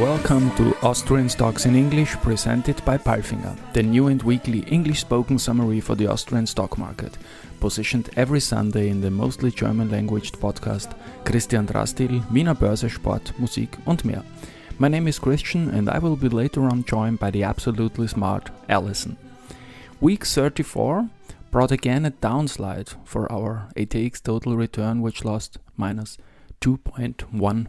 welcome to Austrian Stocks in English presented by Palfinger, the new and weekly English spoken summary for the Austrian stock market, positioned every Sunday in the mostly German language podcast Christian Drastil, Wiener Börse, Sport, Musik und mehr. My name is Christian and I will be later on joined by the absolutely smart Alison. Week 34 brought again a downslide for our ATX total return, which lost minus 2.1.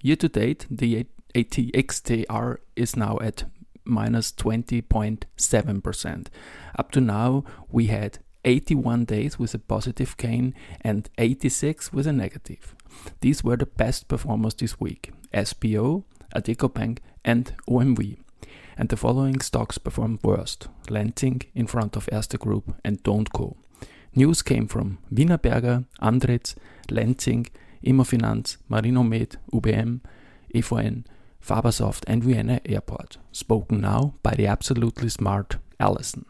Year to date, the ATXTR is now at minus 20.7%. Up to now, we had 81 days with a positive gain and 86 with a negative. These were the best performers this week SBO, Addiko Bank, and OMV. And the following stocks performed worst Lenzing in front of Erste Group and DO & CO. News came from Wienerberger, Andritz, Lenzing, Immofinanz, Marinomed, UBM, EVN, Fabasoft, and Vienna Airport. Spoken now by the absolutely smart Alison.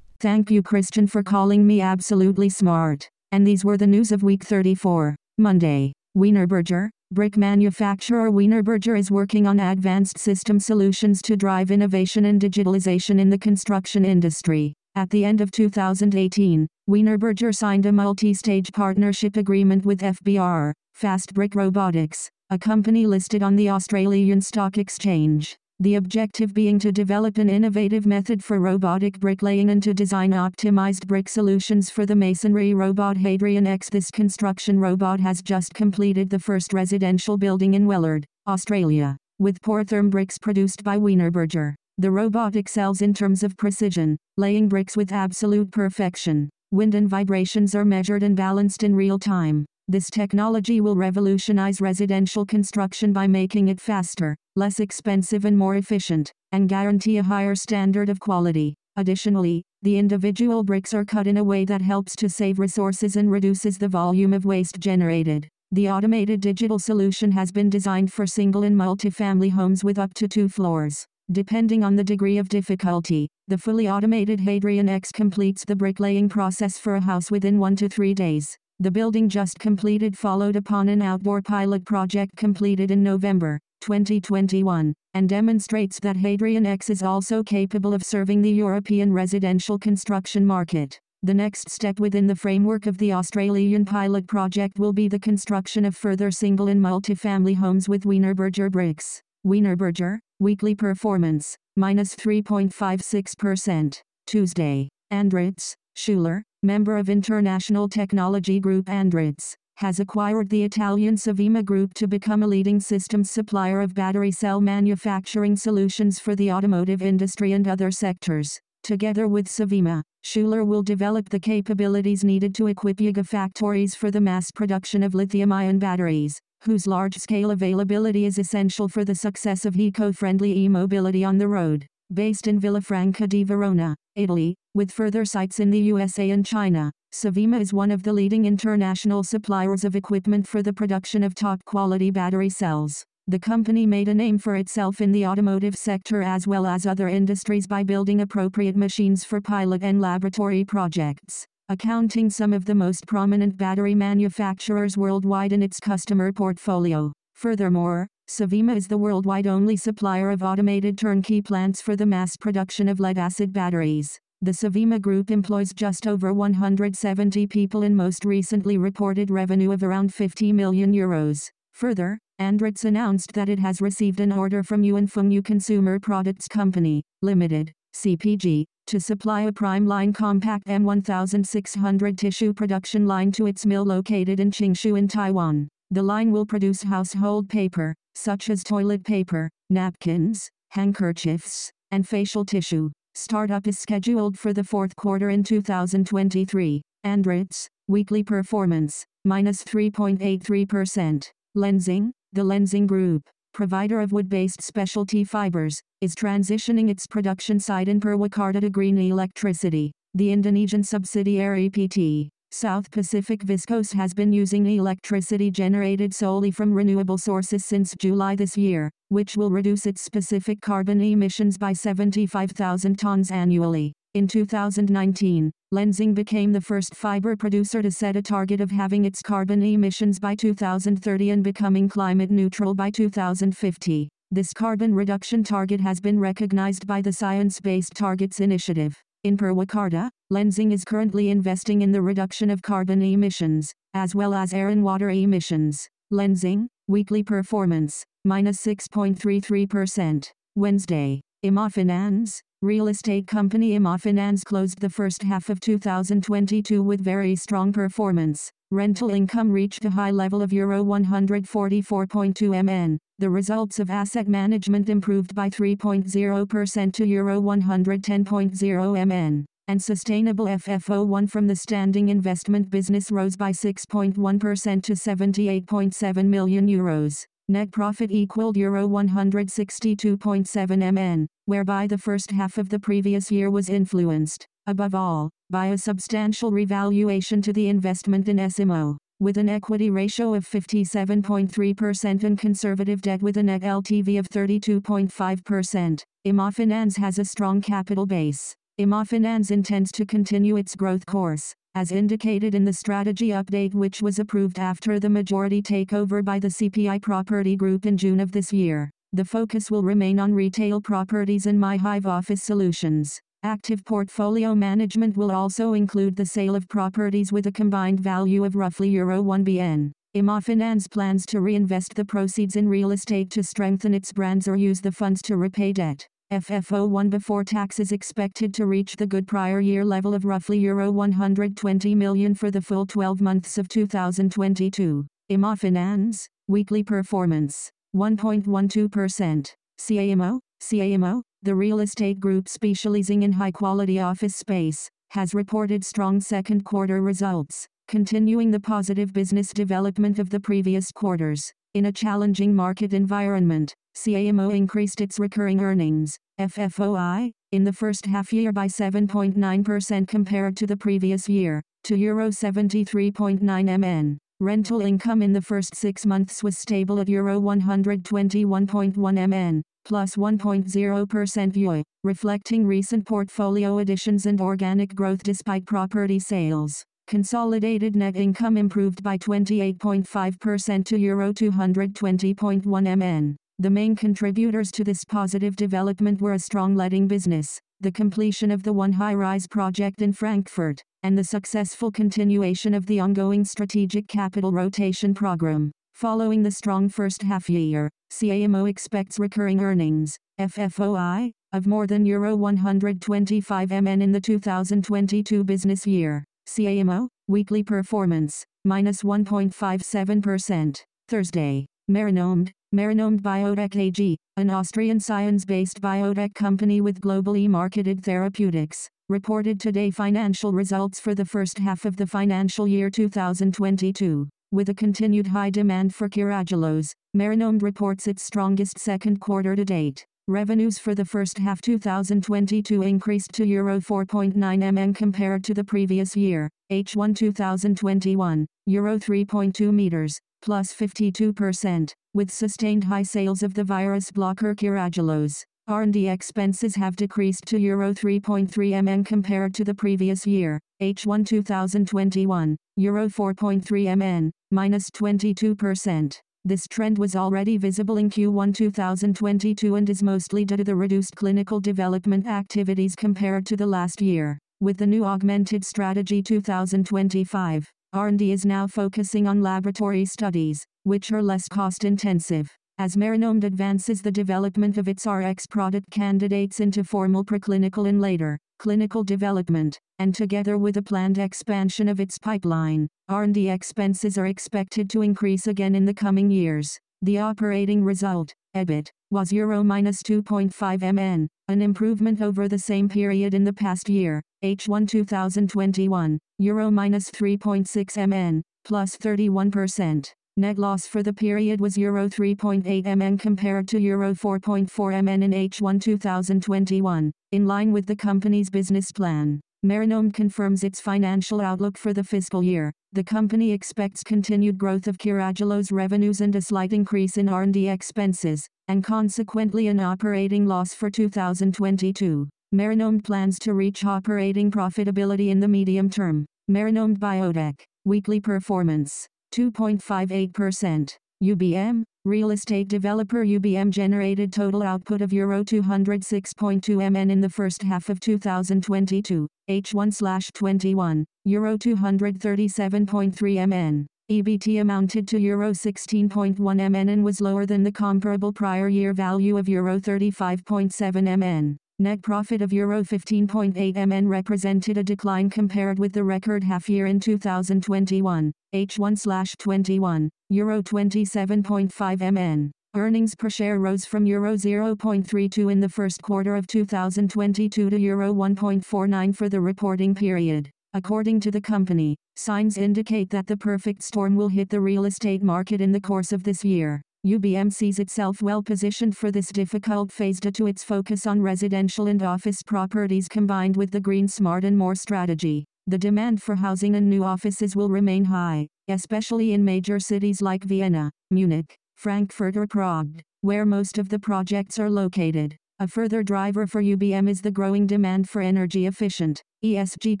Thank you, Christian, for calling me absolutely smart. And these were the news of week 34, Monday. Wienerberger, brick manufacturer Wienerberger is working on advanced system solutions to drive innovation and digitalization in the construction industry. At the end of 2018, Wienerberger signed a multi-stage partnership agreement with FBR, Fast Brick Robotics, a company listed on the Australian Stock Exchange. The objective being to develop an innovative method for robotic bricklaying and to design optimized brick solutions for the masonry robot Hadrian X. This construction robot has just completed the first residential building in Wellard, Australia, with Porotherm bricks produced by Wienerberger. The robot excels in terms of precision, laying bricks with absolute perfection. Wind and vibrations are measured and balanced in real time. This technology will revolutionize residential construction by making it faster, less expensive and more efficient, and guarantee a higher standard of quality. Additionally, the individual bricks are cut in a way that helps to save resources and reduces the volume of waste generated. The automated digital solution has been designed for single and multi-family homes with up to two floors. Depending on the degree of difficulty, the fully automated Hadrian X completes the bricklaying process for a house within one to three days. The building just completed followed upon an outdoor pilot project completed in November 2021 and demonstrates that Hadrian X is also capable of serving the European residential construction market. The next step within the framework of the Australian pilot project will be the construction of further single and multi-family homes with Wienerberger bricks. Wienerberger, weekly performance, minus 3.56%. Tuesday, Andritz, Schuler, member of International Technology Group Andritz, has acquired the Italian Sovema Group to become a leading systems supplier of battery cell manufacturing solutions for the automotive industry and other sectors. Together with Sovema, Schuler will develop the capabilities needed to equip gigafactories for the mass production of lithium-ion batteries, whose large-scale availability is essential for the success of eco-friendly e-mobility on the road. Based in Villafranca di Verona, Italy, with further sites in the USA and China, Sovema is one of the leading international suppliers of equipment for the production of top quality battery cells. The company made a name for itself in the automotive sector as well as other industries by building appropriate machines for pilot and laboratory projects, accounting some of the most prominent battery manufacturers worldwide in its customer portfolio. Furthermore, Sovema is the worldwide only supplier of automated turnkey plants for the mass production of lead acid batteries. The Sovema Group employs just over 170 people and most recently reported revenue of around 50 million euros. Further, Andritz announced that it has received an order from Yuen Foong Yu Consumer Products Company, Limited, CPG, to supply a prime line compact M1600 tissue production line to its mill located in Qingshu in Taiwan. The line will produce household paper, such as toilet paper, napkins, handkerchiefs, and facial tissue. Startup is scheduled for the fourth quarter in 2023. Andritz, weekly performance, minus 3.83%. Lenzing, the Lenzing Group, provider of wood-based specialty fibers, is transitioning its production site in Purwakarta to green electricity. The Indonesian subsidiary PT South Pacific Viscose has been using electricity generated solely from renewable sources since July this year, which will reduce its specific carbon emissions by 75,000 tons annually. In 2019, Lenzing became the first fiber producer to set a target of having its carbon emissions by 2030 and becoming climate neutral by 2050. This carbon reduction target has been recognized by the Science Based Targets Initiative. In Purwakarta, Lenzing is currently investing in the reduction of carbon emissions, as well as air and water emissions. Lenzing, weekly performance, minus 6.33%. Wednesday, Immofinanz, real estate company Immofinanz closed the first half of 2022 with very strong performance. Rental income reached a high level of Euro 144.2 MN. The results of asset management improved by 3.0% to Euro 110.0 MN. And sustainable FFO1 from the standing investment business rose by 6.1% to 78.7 million euros. Net profit equaled Euro 162.7 MN, whereby the first half of the previous year was influenced, above all, by a substantial revaluation to the investment in S IMMO, With an equity ratio of 57.3% and conservative debt with a net LTV of 32.5%, Immofinanz has a strong capital base. Immofinanz intends to continue its growth course, as indicated in the strategy update which was approved after the majority takeover by the CPI Property Group in June of this year. The focus will remain on retail properties and MyHive office solutions. Active portfolio management will also include the sale of properties with a combined value of roughly Euro 1 BN. Immofinanz plans to reinvest the proceeds in real estate to strengthen its brands or use the funds to repay debt. FFO1 before tax is expected to reach the good prior year level of roughly Euro 120 million for the full 12 months of 2022. Immofinanz, weekly performance, 1.12%. CAIMMO, CAIMMO, the real estate group specializing in high quality office space, has reported strong second quarter results, continuing the positive business development of the previous quarters. In a challenging market environment, CAIMMO increased its recurring earnings, FFOI, in the first half year by 7.9% compared to the previous year, to Euro 73.9 MN. Rental income in the first six months was stable at Euro 121.1 MN, plus 1.0% YoY, reflecting recent portfolio additions and organic growth despite property sales. Consolidated net income improved by 28.5% to Euro 220.1 MN. The main contributors to this positive development were a strong letting business, the completion of the One High Rise project in Frankfurt, and the successful continuation of the ongoing strategic capital rotation program. Following the strong first half year, CAIMMO expects recurring earnings, FFOI, of more than Euro 125 MN in the 2022 business year. CAIMMO, weekly performance, minus 1.57%. Thursday, Marinomed, Marinomed Biotech AG, an Austrian science-based biotech company with globally marketed therapeutics, reported today financial results for the first half of the financial year 2022. With a continued high demand for Carragelose, Marinomed reports its strongest second quarter to date. Revenues for the first half 2022 increased to Euro 4.9 MN compared to the previous year, H1 2021, Euro 3.2 meters, plus 52%, with sustained high sales of the virus blocker Carragelose. R&D expenses have decreased to Euro 3.3 MN compared to the previous year, H1 2021, Euro 4.3 MN, minus 22%. This trend was already visible in Q1 2022 and is mostly due to the reduced clinical development activities compared to the last year. With the new augmented strategy 2025, R&D is now focusing on laboratory studies, which are less cost intensive. As Marinomed advances the development of its RX product candidates into formal preclinical and later clinical development, and together with a planned expansion of its pipeline, R&D expenses are expected to increase again in the coming years. The operating result, EBIT, was Euro minus 2.5 MN, an improvement over the same period in the past year, H1 2021, Euro minus 3.6 MN, plus 31%. Net loss for the period was Euro 3.8 MN compared to Euro 4.4 MN in H1 2021, in line with the company's business plan. Marinomed confirms its financial outlook for the fiscal year. The company expects continued growth of Carragelose revenues and a slight increase in R&D expenses, and consequently an operating loss for 2022. Marinomed plans to reach operating profitability in the medium term. Marinomed Biotech, weekly performance, 2.58%. UBM, real estate developer UBM generated total output of Euro 206.2 MN in the first half of 2022, H1/21, Euro 237.3 MN. EBT amounted to Euro 16.1 MN and was lower than the comparable prior year value of Euro 35.7 MN. Net profit of Euro 15.8 MN represented a decline compared with the record half year in 2021, H1/21, Euro 27.5 MN. Earnings per share rose from Euro 0.32 in the first quarter of 2022 to Euro 1.49 for the reporting period. According to the company, signs indicate that the perfect storm will hit the real estate market in the course of this year. UBM sees itself well positioned for this difficult phase due to its focus on residential and office properties combined with the Green Smart and More strategy. The demand for housing and new offices will remain high, especially in major cities like Vienna, Munich, Frankfurt or Prague, where most of the projects are located. A further driver for UBM is the growing demand for energy efficient, ESG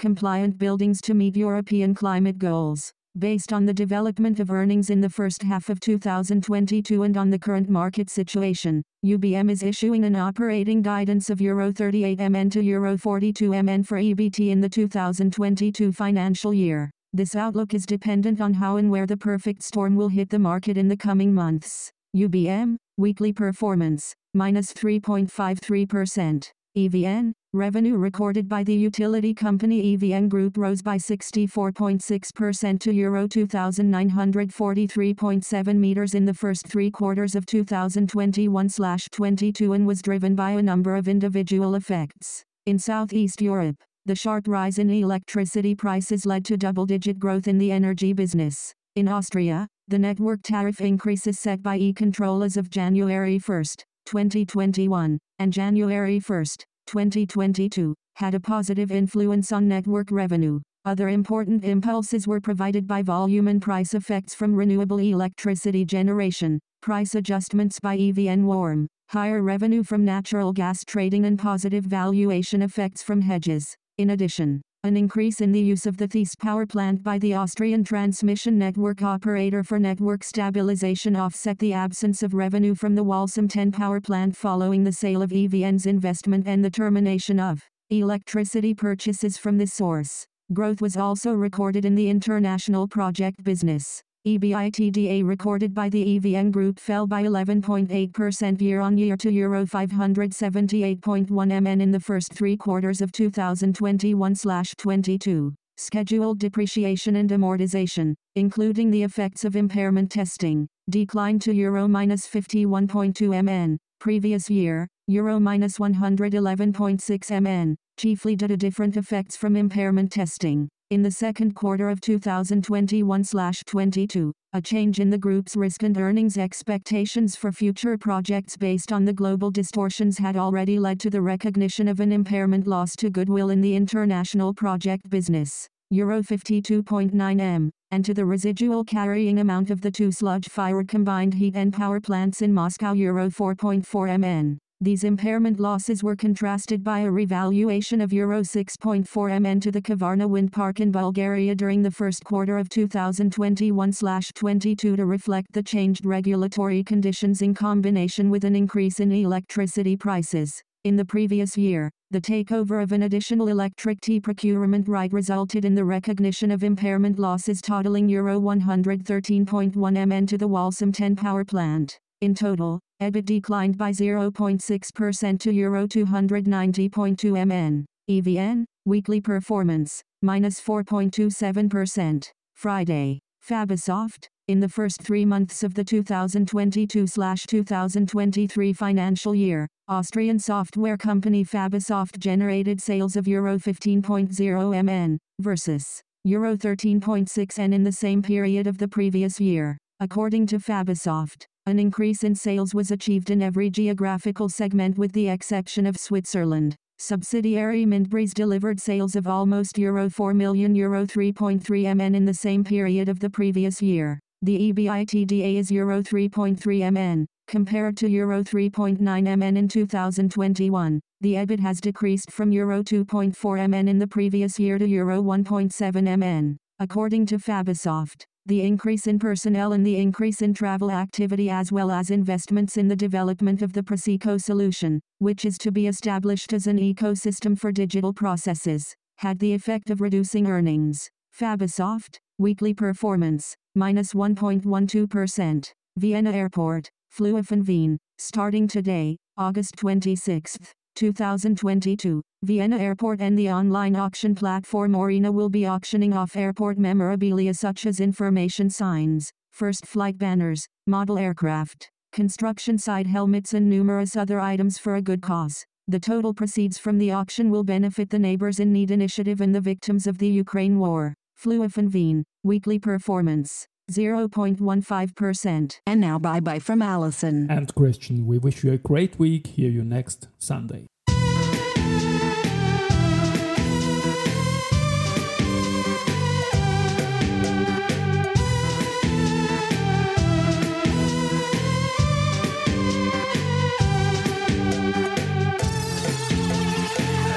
compliant buildings to meet European climate goals. Based on the development of earnings in the first half of 2022 and on the current market situation, UBM is issuing an operating guidance of Euro 38 MN to Euro 42 MN for EBT in the 2022 financial year. This outlook is dependent on how and where the perfect storm will hit the market in the coming months. UBM, weekly performance, minus 3.53%. EVN, revenue recorded by the utility company EVN Group rose by 64.6% to Euro 2,943.7 meters in the first three quarters of 2021-22 and was driven by a number of individual effects. In Southeast Europe, the sharp rise in electricity prices led to double-digit growth in the energy business. In Austria, the network tariff increases set by E-Control as of January 1, 2021, and January 1, 2022, had a positive influence on network revenue. Other important impulses were provided by volume and price effects from renewable electricity generation, price adjustments by EVN Warm, higher revenue from natural gas trading and positive valuation effects from hedges. In addition, an increase in the use of the Theiss power plant by the Austrian transmission network operator for network stabilization offset the absence of revenue from the Walsum 10 power plant following the sale of EVN's investment and the termination of electricity purchases from this source. Growth was also recorded in the international project business. EBITDA recorded by the EVN Group fell by 11.8% year-on-year to Euro 578.1 MN in the first three quarters of 2021-22. Scheduled depreciation and amortization, including the effects of impairment testing, declined to Euro minus 51.2 MN, previous year, Euro minus 111.6 MN, chiefly due to different effects from impairment testing. In the second quarter of 2021-22, a change in the group's risk and earnings expectations for future projects based on the global distortions had already led to the recognition of an impairment loss to goodwill in the international project business, Euro 52.9 m, and to the residual carrying amount of the two sludge-fired combined heat and power plants in Moscow Euro 4.4 mn. These impairment losses were contrasted by a revaluation of Euro 6.4 MN to the Kavarna wind park in Bulgaria during the first quarter of 2021-22 to reflect the changed regulatory conditions in combination with an increase in electricity prices. In the previous year, the takeover of an additional electricity procurement right resulted in the recognition of impairment losses totaling Euro 113.1 MN to the Walsum 10 power plant. In total, EBIT declined by 0.6% to Euro 290.2 MN. EVN, weekly performance, minus 4.27%. Friday, Fabasoft, in the first three months of the 2022-2023 financial year, Austrian software company Fabasoft generated sales of Euro 15.0 MN, versus Euro 13.6 N in the same period of the previous year. According to Fabasoft, an increase in sales was achieved in every geographical segment with the exception of Switzerland. Subsidiary Mindbreeze delivered sales of almost Euro 4 million Euro 3.3 MN in the same period of the previous year. The EBITDA is Euro 3.3 MN, compared to Euro 3.9 MN in 2021. The EBIT has decreased from Euro 2.4 MN in the previous year to Euro 1.7 MN. According to Fabasoft, the increase in personnel and the increase in travel activity as well as investments in the development of the PROCECO solution, which is to be established as an ecosystem for digital processes, had the effect of reducing earnings. Fabasoft, weekly performance, minus 1.12%. Vienna Airport, Flughafen Wien, starting today, August 26, 2022. Vienna Airport and the online auction platform Aurena will be auctioning off airport memorabilia such as information signs, first flight banners, model aircraft, construction site helmets and numerous other items for a good cause. The total proceeds from the auction will benefit the Neighbors in Need initiative and the victims of the Ukraine war. Flughafen Wien, weekly performance. 0.15%. And now bye bye from Allison. And Christian, we wish you a great week. Hear you next Sunday.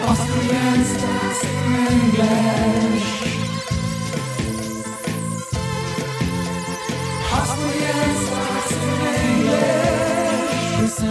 Austrian stars English. Austrian it's